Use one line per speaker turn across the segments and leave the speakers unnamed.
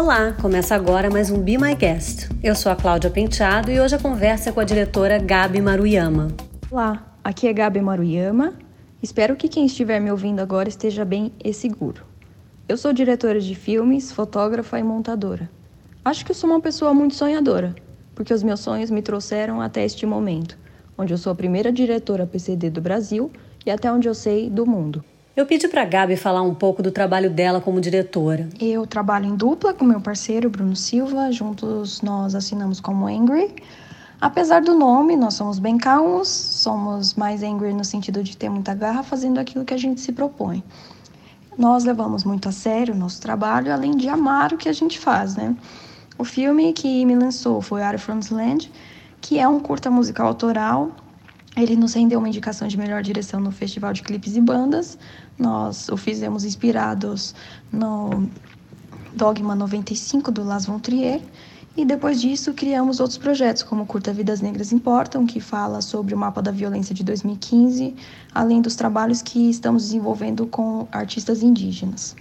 Olá, começa agora mais um Be My Guest. Eu sou a Cláudia Penteado e hoje a conversa é com a diretora Gabi Maruyama.
Olá, aqui é Gabi Maruyama. Espero que quem estiver me ouvindo agora esteja bem e seguro. Eu sou diretora de filmes, fotógrafa e montadora. Acho que eu sou uma pessoa muito sonhadora, porque os meus sonhos me trouxeram até este momento, onde eu sou a primeira diretora PCD do Brasil e até onde eu sei do mundo.
Eu pedi para a Gabi falar um pouco do trabalho dela como diretora.
Eu trabalho em dupla com meu parceiro Bruno Silva, juntos nós assinamos como Angry. Apesar do nome, nós somos bem calmos, somos mais angry no sentido de ter muita garra fazendo aquilo que a gente se propõe. Nós levamos muito a sério o nosso trabalho, além de amar o que a gente faz, né? O filme que me lançou foi Are From Land, que é um curta musical autoral ele nos rendeu uma indicação de melhor direção no Festival de Clipes e Bandas. Nós o fizemos inspirados no Dogma 95 do Las Von Trier. E depois disso, criamos outros projetos, como Curta Vidas Negras Importam, que fala sobre o mapa da violência de 2015, além dos trabalhos que estamos desenvolvendo com artistas indígenas.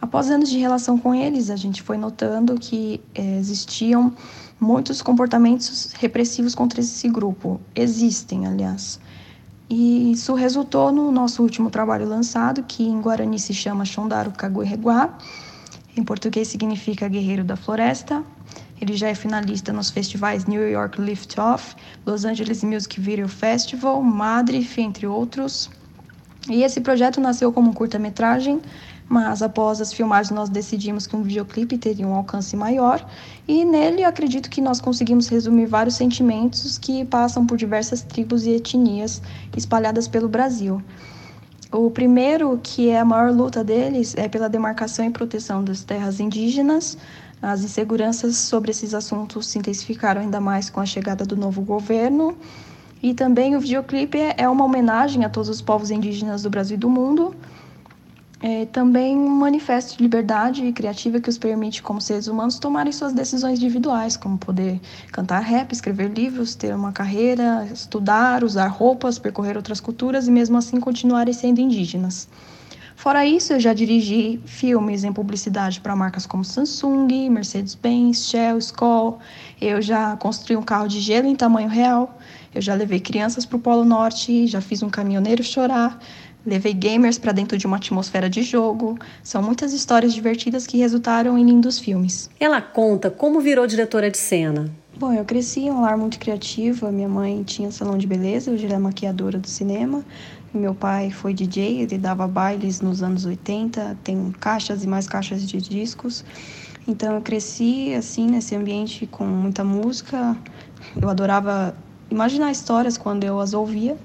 Após anos de relação com eles, a gente foi notando que eh, existiam muitos comportamentos repressivos contra esse grupo. Existem, aliás. E isso resultou no nosso último trabalho lançado, que em Guarani se chama Shondaru Kaguereguá. Em português significa Guerreiro da Floresta. Ele já é finalista nos festivais New York Lift Off, Los Angeles Music Video Festival, Madrid, entre outros. E esse projeto nasceu como um curta-metragem mas após as filmagens nós decidimos que um videoclipe teria um alcance maior e nele acredito que nós conseguimos resumir vários sentimentos que passam por diversas tribos e etnias espalhadas pelo Brasil. O primeiro, que é a maior luta deles, é pela demarcação e proteção das terras indígenas. As inseguranças sobre esses assuntos se intensificaram ainda mais com a chegada do novo governo. E também o videoclipe é uma homenagem a todos os povos indígenas do Brasil e do mundo, é também um manifesto de liberdade criativa que os permite, como seres humanos, tomarem suas decisões individuais, como poder cantar rap, escrever livros, ter uma carreira, estudar, usar roupas, percorrer outras culturas e, mesmo assim, continuarem sendo indígenas. Fora isso, eu já dirigi filmes em publicidade para marcas como Samsung, Mercedes-Benz, Shell, Skoll. Eu já construí um carro de gelo em tamanho real. Eu já levei crianças para o Polo Norte, já fiz um caminhoneiro chorar. Levei gamers para dentro de uma atmosfera de jogo. São muitas histórias divertidas que resultaram em lindos filmes.
Ela conta como virou diretora de cena.
Bom, eu cresci em um lar muito criativo. A minha mãe tinha salão de beleza, eu já era maquiadora do cinema. Meu pai foi DJ, ele dava bailes nos anos 80, tem caixas e mais caixas de discos. Então eu cresci assim nesse ambiente com muita música. Eu adorava imaginar histórias quando eu as ouvia.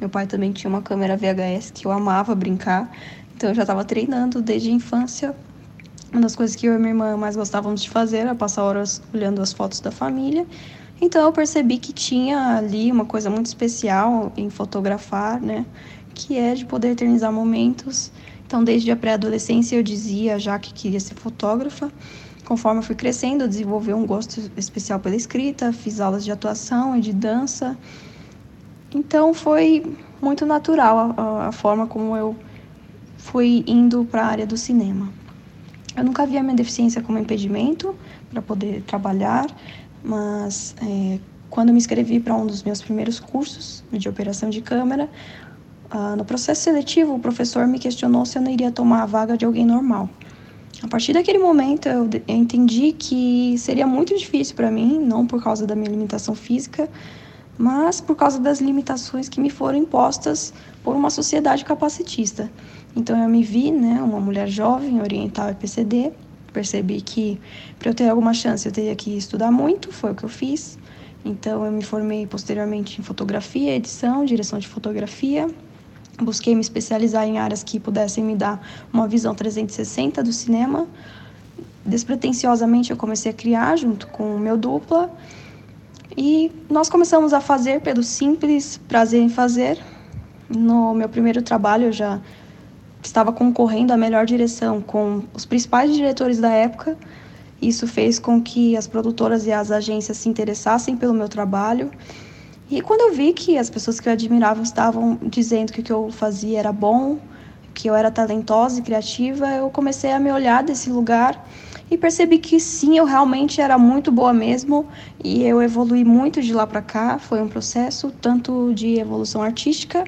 Meu pai também tinha uma câmera VHS que eu amava brincar, então eu já estava treinando desde a infância. Uma das coisas que eu e minha irmã mais gostávamos de fazer era passar horas olhando as fotos da família. Então eu percebi que tinha ali uma coisa muito especial em fotografar, né? Que é de poder eternizar momentos. Então desde a pré-adolescência eu dizia já que queria ser fotógrafa. Conforme eu fui crescendo, eu desenvolvi um gosto especial pela escrita, fiz aulas de atuação e de dança. Então foi muito natural a, a forma como eu fui indo para a área do cinema. Eu nunca vi a minha deficiência como impedimento para poder trabalhar, mas é, quando me inscrevi para um dos meus primeiros cursos de operação de câmera, ah, no processo seletivo o professor me questionou se eu não iria tomar a vaga de alguém normal. A partir daquele momento eu entendi que seria muito difícil para mim, não por causa da minha limitação física, mas por causa das limitações que me foram impostas por uma sociedade capacitista. Então eu me vi, né, uma mulher jovem, oriental e PCD, percebi que para eu ter alguma chance eu teria que estudar muito, foi o que eu fiz. Então eu me formei posteriormente em fotografia, edição, direção de fotografia. Busquei me especializar em áreas que pudessem me dar uma visão 360 do cinema. Despretensiosamente eu comecei a criar junto com o meu dupla e nós começamos a fazer pelo simples prazer em fazer. No meu primeiro trabalho, eu já estava concorrendo à melhor direção com os principais diretores da época. Isso fez com que as produtoras e as agências se interessassem pelo meu trabalho. E quando eu vi que as pessoas que eu admirava estavam dizendo que o que eu fazia era bom, que eu era talentosa e criativa, eu comecei a me olhar desse lugar e percebi que sim, eu realmente era muito boa mesmo e eu evolui muito de lá para cá. Foi um processo tanto de evolução artística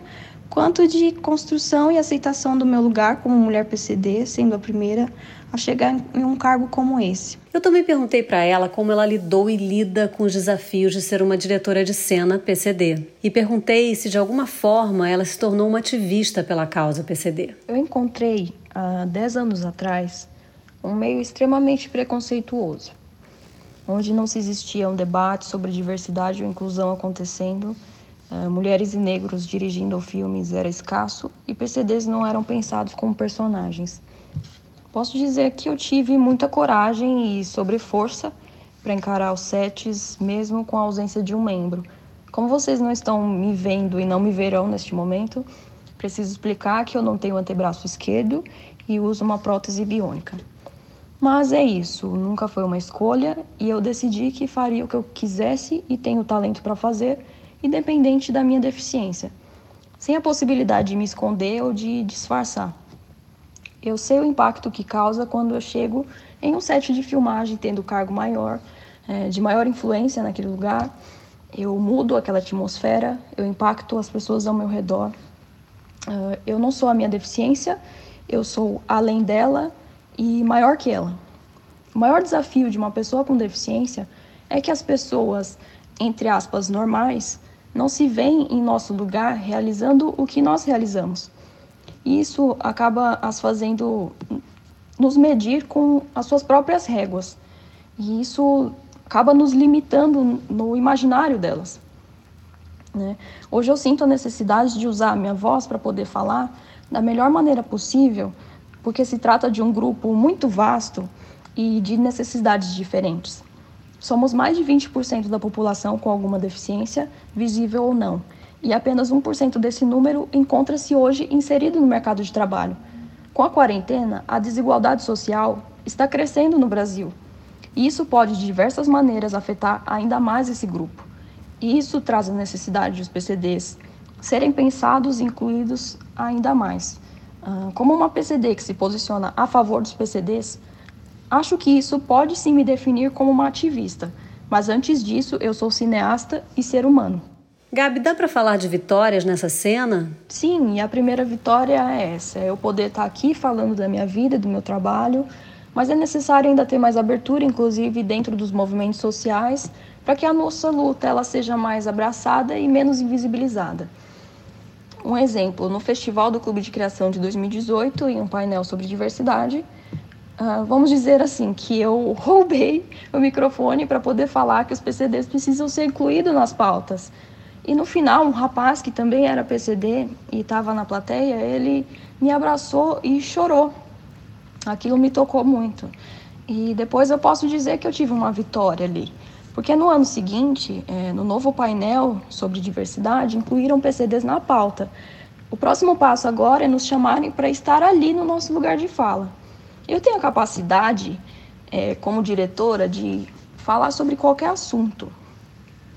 quanto de construção e aceitação do meu lugar como mulher PCD, sendo a primeira a chegar em um cargo como esse.
Eu também perguntei para ela como ela lidou e lida com os desafios de ser uma diretora de cena PCD. E perguntei se de alguma forma ela se tornou uma ativista pela causa PCD.
Eu encontrei há 10 anos atrás um meio extremamente preconceituoso, onde não se existia um debate sobre diversidade ou inclusão acontecendo, uh, mulheres e negros dirigindo filmes era escasso e PCDs não eram pensados como personagens. Posso dizer que eu tive muita coragem e sobreforça para encarar os sets, mesmo com a ausência de um membro. Como vocês não estão me vendo e não me verão neste momento, preciso explicar que eu não tenho antebraço esquerdo e uso uma prótese biônica. Mas é isso, nunca foi uma escolha e eu decidi que faria o que eu quisesse e tenho talento para fazer, independente da minha deficiência, sem a possibilidade de me esconder ou de disfarçar. Eu sei o impacto que causa quando eu chego em um set de filmagem tendo cargo maior, é, de maior influência naquele lugar. Eu mudo aquela atmosfera, eu impacto as pessoas ao meu redor. Uh, eu não sou a minha deficiência, eu sou além dela e maior que ela. O maior desafio de uma pessoa com deficiência é que as pessoas, entre aspas, normais, não se veem em nosso lugar realizando o que nós realizamos. E isso acaba as fazendo nos medir com as suas próprias réguas. E isso acaba nos limitando no imaginário delas. Né? Hoje eu sinto a necessidade de usar a minha voz para poder falar da melhor maneira possível porque se trata de um grupo muito vasto e de necessidades diferentes. Somos mais de 20% da população com alguma deficiência, visível ou não, e apenas 1% desse número encontra-se hoje inserido no mercado de trabalho. Com a quarentena, a desigualdade social está crescendo no Brasil. E isso pode, de diversas maneiras, afetar ainda mais esse grupo. E isso traz a necessidade dos PCDs serem pensados e incluídos ainda mais. Ah, como uma PCD que se posiciona a favor dos PCDs, acho que isso pode sim me definir como uma ativista, mas antes disso eu sou cineasta e ser humano.
Gabi, dá para falar de vitórias nessa cena?
Sim, e a primeira vitória é essa: é eu poder estar aqui falando da minha vida, do meu trabalho, mas é necessário ainda ter mais abertura, inclusive dentro dos movimentos sociais, para que a nossa luta ela seja mais abraçada e menos invisibilizada. Um exemplo, no Festival do Clube de Criação de 2018, em um painel sobre diversidade, uh, vamos dizer assim, que eu roubei o microfone para poder falar que os PCDs precisam ser incluídos nas pautas. E no final, um rapaz que também era PCD e estava na plateia, ele me abraçou e chorou. Aquilo me tocou muito. E depois eu posso dizer que eu tive uma vitória ali. Porque no ano seguinte, é, no novo painel sobre diversidade, incluíram PCDs na pauta. O próximo passo agora é nos chamarem para estar ali no nosso lugar de fala. Eu tenho a capacidade, é, como diretora, de falar sobre qualquer assunto.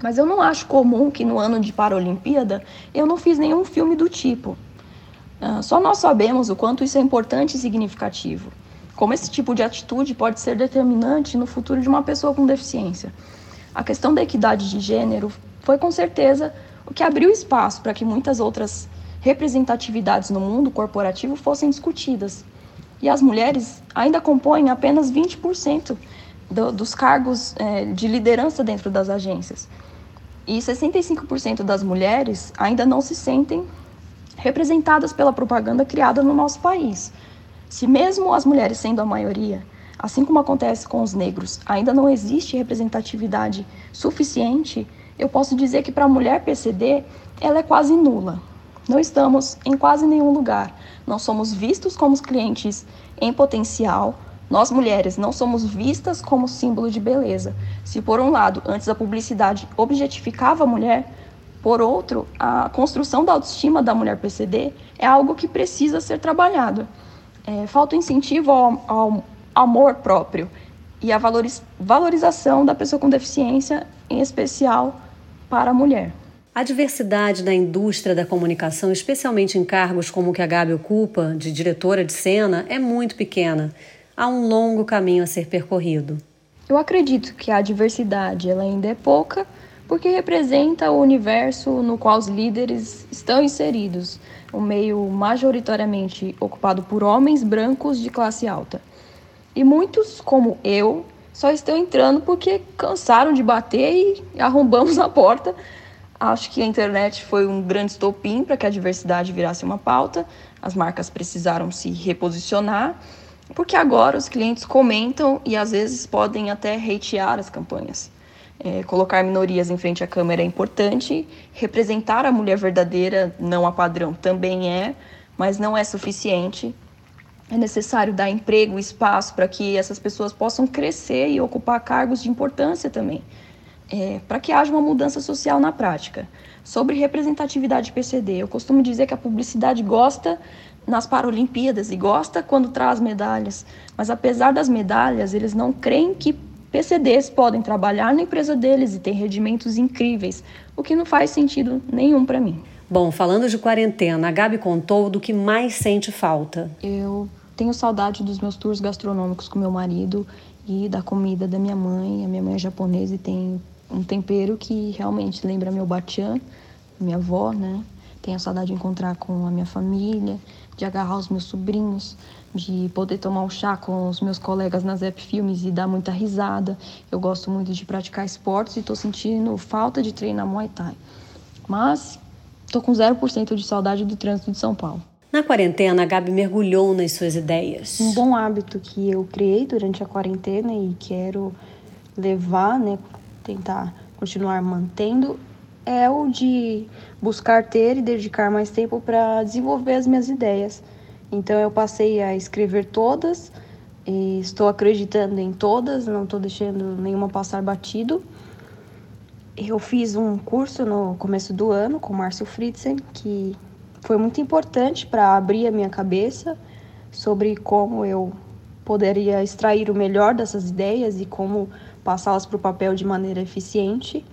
Mas eu não acho comum que no ano de Paralimpíada eu não fiz nenhum filme do tipo. Uh, só nós sabemos o quanto isso é importante e significativo. Como esse tipo de atitude pode ser determinante no futuro de uma pessoa com deficiência. A questão da equidade de gênero foi com certeza o que abriu espaço para que muitas outras representatividades no mundo corporativo fossem discutidas. E as mulheres ainda compõem apenas 20% do, dos cargos é, de liderança dentro das agências. E 65% das mulheres ainda não se sentem representadas pela propaganda criada no nosso país. Se mesmo as mulheres sendo a maioria, Assim como acontece com os negros, ainda não existe representatividade suficiente, eu posso dizer que para a mulher PCD, ela é quase nula. Não estamos em quase nenhum lugar. Não somos vistos como clientes em potencial. Nós mulheres não somos vistas como símbolo de beleza. Se por um lado, antes a publicidade objetificava a mulher, por outro, a construção da autoestima da mulher PCD é algo que precisa ser trabalhado. É, falta incentivo ao, ao amor próprio e a valorização da pessoa com deficiência, em especial para a mulher.
A diversidade da indústria da comunicação, especialmente em cargos como o que a Gabi ocupa, de diretora de cena, é muito pequena. há um longo caminho a ser percorrido.
Eu acredito que a diversidade ela ainda é pouca, porque representa o universo no qual os líderes estão inseridos, um meio majoritariamente ocupado por homens brancos de classe alta. E muitos, como eu, só estão entrando porque cansaram de bater e arrombamos a porta. Acho que a internet foi um grande estopim para que a diversidade virasse uma pauta. As marcas precisaram se reposicionar, porque agora os clientes comentam e às vezes podem até hatear as campanhas. É, colocar minorias em frente à câmera é importante, representar a mulher verdadeira, não a padrão, também é, mas não é suficiente. É necessário dar emprego, espaço para que essas pessoas possam crescer e ocupar cargos de importância também, é, para que haja uma mudança social na prática. Sobre representatividade PCD, eu costumo dizer que a publicidade gosta nas Paralimpíadas e gosta quando traz medalhas, mas apesar das medalhas, eles não creem que PCDs podem trabalhar na empresa deles e ter rendimentos incríveis, o que não faz sentido nenhum para mim.
Bom, falando de quarentena, a Gabi contou do que mais sente falta.
Eu tenho saudade dos meus tours gastronômicos com meu marido e da comida da minha mãe. A minha mãe é japonesa e tem um tempero que realmente lembra meu batian, minha avó, né? Tenho saudade de encontrar com a minha família, de agarrar os meus sobrinhos, de poder tomar um chá com os meus colegas nas app filmes e dar muita risada. Eu gosto muito de praticar esportes e estou sentindo falta de treinar Muay Thai. Mas estou com 0% de saudade do trânsito de São Paulo.
Na quarentena, a Gabi mergulhou nas suas ideias.
Um bom hábito que eu criei durante a quarentena e quero levar, né, tentar continuar mantendo, é o de buscar ter e dedicar mais tempo para desenvolver as minhas ideias. Então eu passei a escrever todas estou acreditando em todas, não estou deixando nenhuma passar batido. Eu fiz um curso no começo do ano com Márcio Fritzen, que foi muito importante para abrir a minha cabeça sobre como eu poderia extrair o melhor dessas ideias e como passá-las para o papel de maneira eficiente.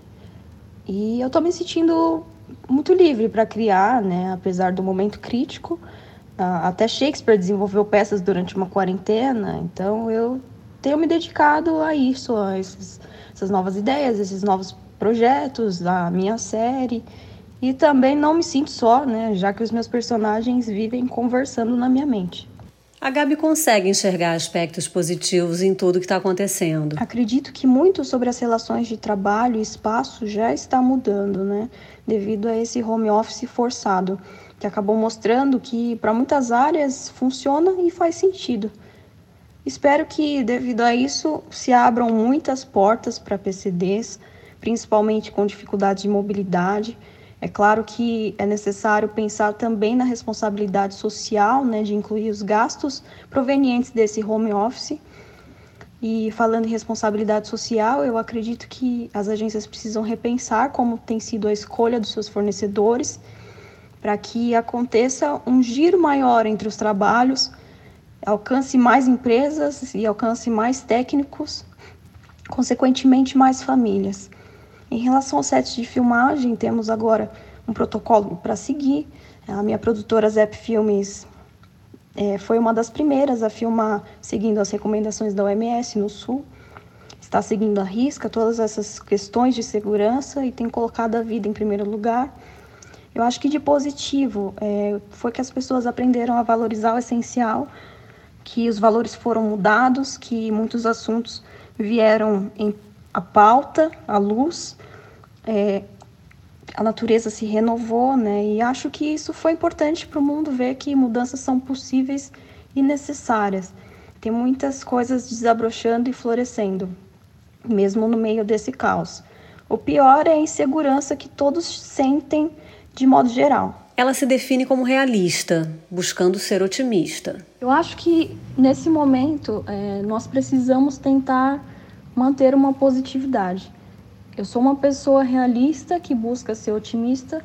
E eu estou me sentindo muito livre para criar, né? apesar do momento crítico. Até Shakespeare desenvolveu peças durante uma quarentena, então eu tenho me dedicado a isso, a esses, essas novas ideias, esses novos projetos, a minha série. E também não me sinto só, né? Já que os meus personagens vivem conversando na minha mente.
A Gabi consegue enxergar aspectos positivos em tudo que está acontecendo.
Acredito que muito sobre as relações de trabalho e espaço já está mudando, né? Devido a esse home office forçado que acabou mostrando que para muitas áreas funciona e faz sentido. Espero que, devido a isso, se abram muitas portas para PCDs, principalmente com dificuldades de mobilidade. É claro que é necessário pensar também na responsabilidade social, né, de incluir os gastos provenientes desse home office. E falando em responsabilidade social, eu acredito que as agências precisam repensar como tem sido a escolha dos seus fornecedores para que aconteça um giro maior entre os trabalhos, alcance mais empresas e alcance mais técnicos, consequentemente mais famílias. Em relação aos sets de filmagem, temos agora um protocolo para seguir. A minha produtora Zep Filmes é, foi uma das primeiras a filmar seguindo as recomendações da OMS no Sul. Está seguindo a risca todas essas questões de segurança e tem colocado a vida em primeiro lugar. Eu acho que de positivo é, foi que as pessoas aprenderam a valorizar o essencial, que os valores foram mudados, que muitos assuntos vieram em a pauta, a luz, é, a natureza se renovou, né? E acho que isso foi importante para o mundo ver que mudanças são possíveis e necessárias. Tem muitas coisas desabrochando e florescendo, mesmo no meio desse caos. O pior é a insegurança que todos sentem de modo geral.
Ela se define como realista, buscando ser otimista.
Eu acho que nesse momento é, nós precisamos tentar manter uma positividade. Eu sou uma pessoa realista que busca ser otimista.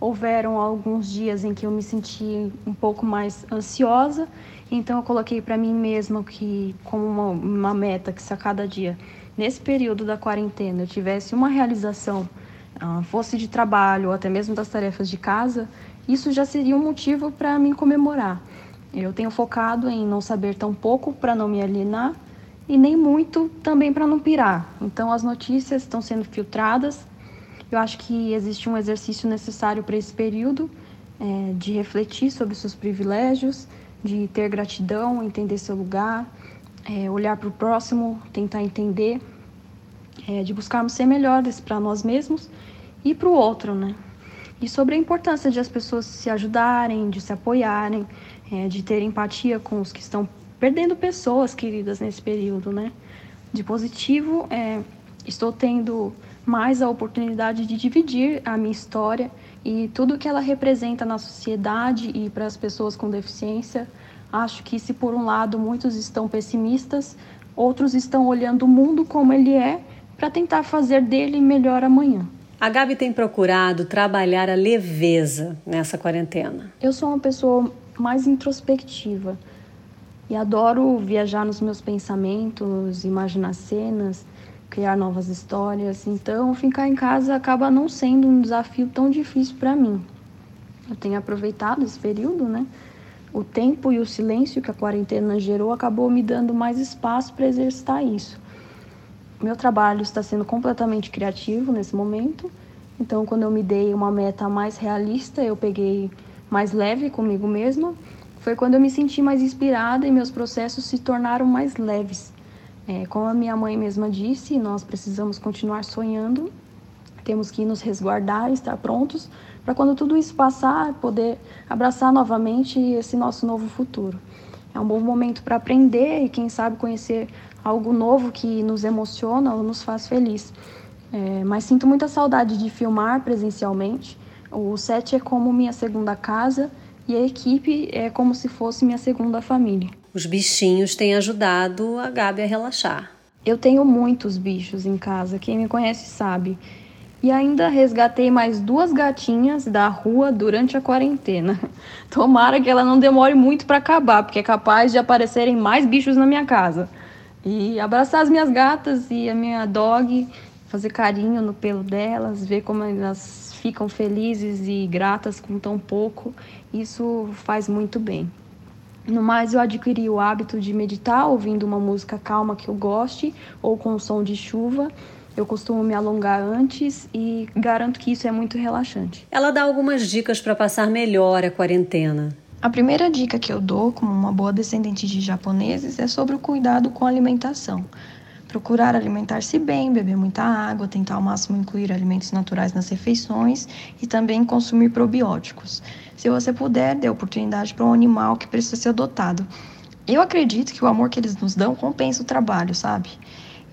Houveram alguns dias em que eu me senti um pouco mais ansiosa, então eu coloquei para mim mesma que como uma, uma meta que se a cada dia nesse período da quarentena eu tivesse uma realização ah, fosse de trabalho ou até mesmo das tarefas de casa, isso já seria um motivo para mim comemorar. Eu tenho focado em não saber tão pouco para não me alienar e nem muito também para não pirar. Então as notícias estão sendo filtradas. Eu acho que existe um exercício necessário para esse período é, de refletir sobre seus privilégios, de ter gratidão, entender seu lugar, é, olhar para o próximo, tentar entender, é, de buscarmos ser melhores para nós mesmos e para o outro, né? E sobre a importância de as pessoas se ajudarem, de se apoiarem, é, de ter empatia com os que estão perdendo pessoas queridas nesse período, né? De positivo, é, estou tendo mais a oportunidade de dividir a minha história e tudo que ela representa na sociedade e para as pessoas com deficiência. Acho que se por um lado muitos estão pessimistas, outros estão olhando o mundo como ele é para tentar fazer dele melhor amanhã.
A Gabi tem procurado trabalhar a leveza nessa quarentena.
Eu sou uma pessoa mais introspectiva e adoro viajar nos meus pensamentos, imaginar cenas, criar novas histórias. Então, ficar em casa acaba não sendo um desafio tão difícil para mim. Eu tenho aproveitado esse período, né? O tempo e o silêncio que a quarentena gerou acabou me dando mais espaço para exercitar isso. Meu trabalho está sendo completamente criativo nesse momento. Então, quando eu me dei uma meta mais realista, eu peguei mais leve comigo mesma. Foi quando eu me senti mais inspirada e meus processos se tornaram mais leves. É, como a minha mãe mesma disse, nós precisamos continuar sonhando, temos que nos resguardar, estar prontos para quando tudo isso passar, poder abraçar novamente esse nosso novo futuro. É um bom momento para aprender e, quem sabe, conhecer algo novo que nos emociona ou nos faz feliz. É, mas sinto muita saudade de filmar presencialmente. O set é como minha segunda casa e a equipe é como se fosse minha segunda família.
Os bichinhos têm ajudado a Gabi a relaxar.
Eu tenho muitos bichos em casa, quem me conhece sabe. E ainda resgatei mais duas gatinhas da rua durante a quarentena. Tomara que ela não demore muito para acabar, porque é capaz de aparecerem mais bichos na minha casa. E abraçar as minhas gatas e a minha dog, fazer carinho no pelo delas, ver como elas ficam felizes e gratas com tão pouco, isso faz muito bem. No mais, eu adquiri o hábito de meditar ouvindo uma música calma que eu goste ou com som de chuva. Eu costumo me alongar antes e garanto que isso é muito relaxante.
Ela dá algumas dicas para passar melhor a quarentena.
A primeira dica que eu dou, como uma boa descendente de japoneses, é sobre o cuidado com a alimentação. Procurar alimentar-se bem, beber muita água, tentar ao máximo incluir alimentos naturais nas refeições e também consumir probióticos. Se você puder, dê oportunidade para um animal que precisa ser adotado. Eu acredito que o amor que eles nos dão compensa o trabalho, sabe?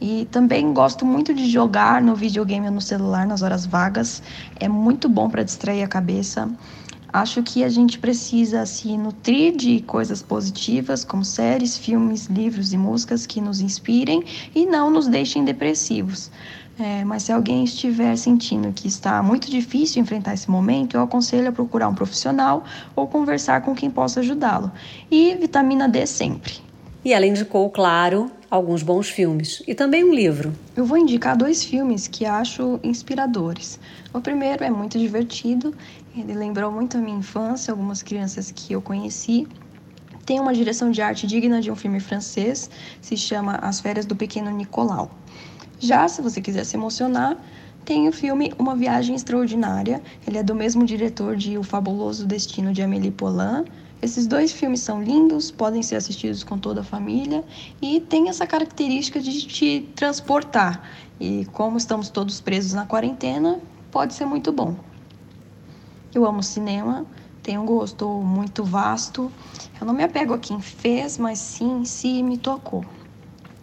E também gosto muito de jogar no videogame ou no celular nas horas vagas. É muito bom para distrair a cabeça. Acho que a gente precisa se nutrir de coisas positivas, como séries, filmes, livros e músicas que nos inspirem e não nos deixem depressivos. É, mas se alguém estiver sentindo que está muito difícil enfrentar esse momento, eu aconselho a procurar um profissional ou conversar com quem possa ajudá-lo. E vitamina D sempre.
E ela indicou, claro, alguns bons filmes e também um livro.
Eu vou indicar dois filmes que acho inspiradores. O primeiro é muito divertido ele lembrou muito a minha infância, algumas crianças que eu conheci. Tem uma direção de arte digna de um filme francês, se chama As Férias do Pequeno Nicolau. Já se você quiser se emocionar, tem o filme Uma Viagem Extraordinária. Ele é do mesmo diretor de O Fabuloso Destino de Amélie Poulain. Esses dois filmes são lindos, podem ser assistidos com toda a família e tem essa característica de te transportar. E como estamos todos presos na quarentena, pode ser muito bom. Eu amo cinema, tenho um gosto muito vasto. Eu não me apego a quem fez, mas sim em si me tocou.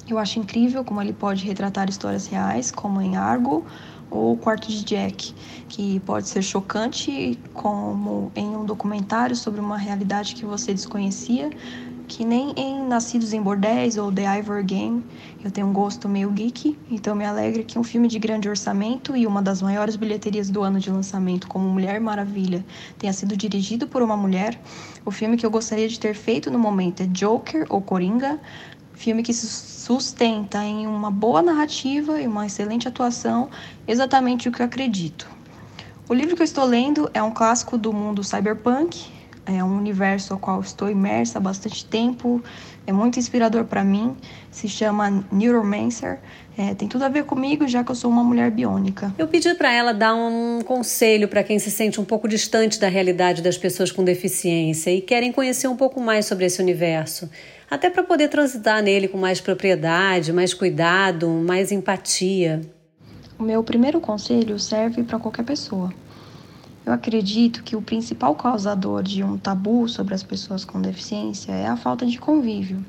Eu acho incrível como ele pode retratar histórias reais, como em Argo ou O Quarto de Jack, que pode ser chocante, como em um documentário sobre uma realidade que você desconhecia, que nem em Nascidos em Bordéis ou The Ivor Game eu tenho um gosto meio geek, então me alegra que um filme de grande orçamento e uma das maiores bilheterias do ano de lançamento, como Mulher Maravilha, tenha sido dirigido por uma mulher. O filme que eu gostaria de ter feito no momento é Joker ou Coringa, filme que se sustenta em uma boa narrativa e uma excelente atuação, exatamente o que eu acredito. O livro que eu estou lendo é um clássico do mundo cyberpunk, é um universo ao qual estou imersa há bastante tempo, é muito inspirador para mim, se chama Neuromancer. É, tem tudo a ver comigo, já que eu sou uma mulher biônica.
Eu pedi para ela dar um conselho para quem se sente um pouco distante da realidade das pessoas com deficiência e querem conhecer um pouco mais sobre esse universo, até para poder transitar nele com mais propriedade, mais cuidado, mais empatia.
O meu primeiro conselho serve para qualquer pessoa. Eu acredito que o principal causador de um tabu sobre as pessoas com deficiência é a falta de convívio.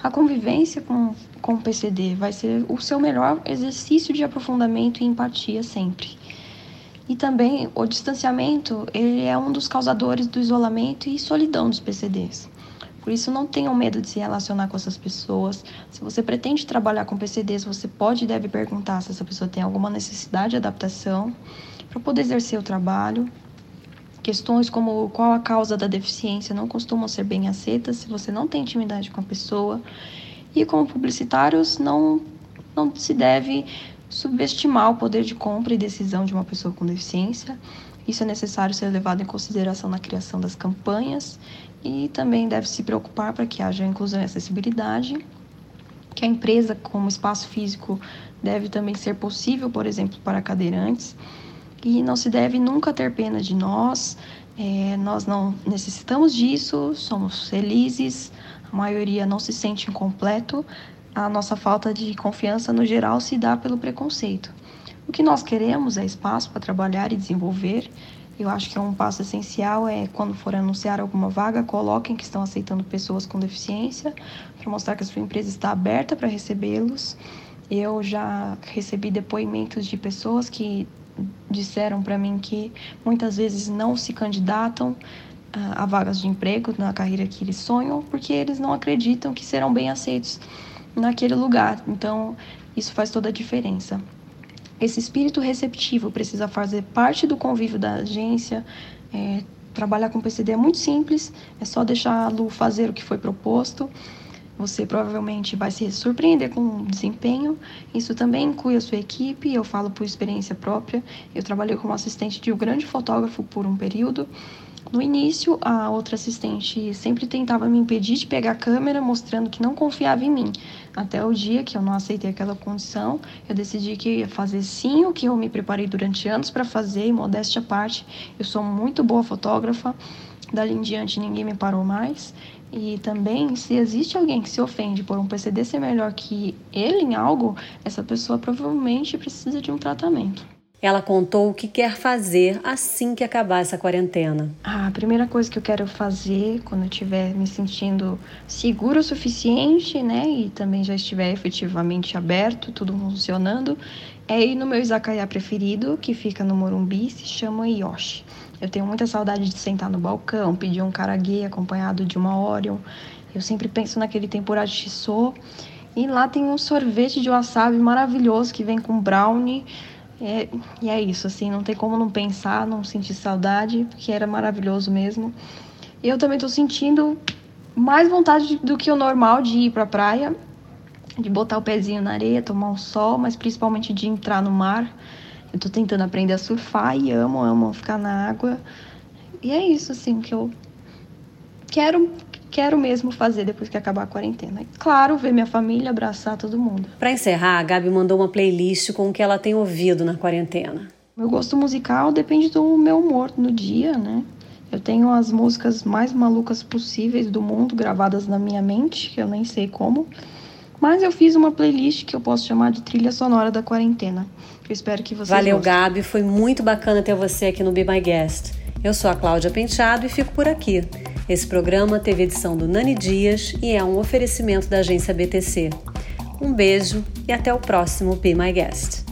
A convivência com, com o PCD vai ser o seu melhor exercício de aprofundamento e empatia sempre. E também o distanciamento, ele é um dos causadores do isolamento e solidão dos PCDs. Por isso, não tenham medo de se relacionar com essas pessoas. Se você pretende trabalhar com PCDs, você pode e deve perguntar se essa pessoa tem alguma necessidade de adaptação para poder exercer o trabalho. Questões como qual a causa da deficiência não costumam ser bem aceitas se você não tem intimidade com a pessoa. E como publicitários, não, não se deve subestimar o poder de compra e decisão de uma pessoa com deficiência. Isso é necessário ser levado em consideração na criação das campanhas e também deve se preocupar para que haja inclusão e acessibilidade, que a empresa como espaço físico deve também ser possível, por exemplo, para cadeirantes e não se deve nunca ter pena de nós. É, nós não necessitamos disso, somos felizes, a maioria não se sente incompleto. A nossa falta de confiança, no geral, se dá pelo preconceito. O que nós queremos é espaço para trabalhar e desenvolver. Eu acho que é um passo essencial é quando for anunciar alguma vaga, coloquem que estão aceitando pessoas com deficiência, para mostrar que a sua empresa está aberta para recebê-los. Eu já recebi depoimentos de pessoas que disseram para mim que muitas vezes não se candidatam ah, a vagas de emprego na carreira que eles sonham porque eles não acreditam que serão bem aceitos naquele lugar. Então, isso faz toda a diferença. Esse espírito receptivo precisa fazer parte do convívio da agência. É, trabalhar com PCD é muito simples, é só deixar a Lu fazer o que foi proposto você provavelmente vai se surpreender com o desempenho. Isso também inclui a sua equipe, eu falo por experiência própria. Eu trabalhei como assistente de um grande fotógrafo por um período. No início, a outra assistente sempre tentava me impedir de pegar a câmera, mostrando que não confiava em mim. Até o dia que eu não aceitei aquela condição, eu decidi que ia fazer sim o que eu me preparei durante anos para fazer, e modéstia à parte, eu sou muito boa fotógrafa. Dali em diante, ninguém me parou mais. E também, se existe alguém que se ofende por um PCD ser melhor que ele em algo, essa pessoa provavelmente precisa de um tratamento.
Ela contou o que quer fazer assim que acabar essa quarentena.
a primeira coisa que eu quero fazer quando eu estiver me sentindo seguro o suficiente, né, e também já estiver efetivamente aberto, tudo funcionando, é ir no meu izakaya preferido, que fica no Morumbi, se chama Yoshi. Eu tenho muita saudade de sentar no balcão, pedir um karaguê acompanhado de uma Orion. Eu sempre penso naquele tempurá de shiso. E lá tem um sorvete de wasabi maravilhoso que vem com brownie. É, e é isso, assim, não tem como não pensar, não sentir saudade, porque era maravilhoso mesmo. Eu também tô sentindo mais vontade do que o normal de ir pra praia, de botar o pezinho na areia, tomar um sol, mas principalmente de entrar no mar. Eu tô tentando aprender a surfar e amo, amo ficar na água. E é isso, assim, que eu quero quero mesmo fazer depois que acabar a quarentena. E, claro, ver minha família, abraçar todo mundo.
Para encerrar, a Gabi mandou uma playlist com o que ela tem ouvido na quarentena.
Meu gosto musical depende do meu humor no dia, né? Eu tenho as músicas mais malucas possíveis do mundo gravadas na minha mente, que eu nem sei como. Mas eu fiz uma playlist que eu posso chamar de trilha sonora da quarentena. Eu espero que vocês
Valeu,
gostem.
Gabi. Foi muito bacana ter você aqui no Be My Guest. Eu sou a Cláudia Penteado e fico por aqui. Esse programa teve edição do Nani Dias e é um oferecimento da agência BTC. Um beijo e até o próximo
Be My Guest.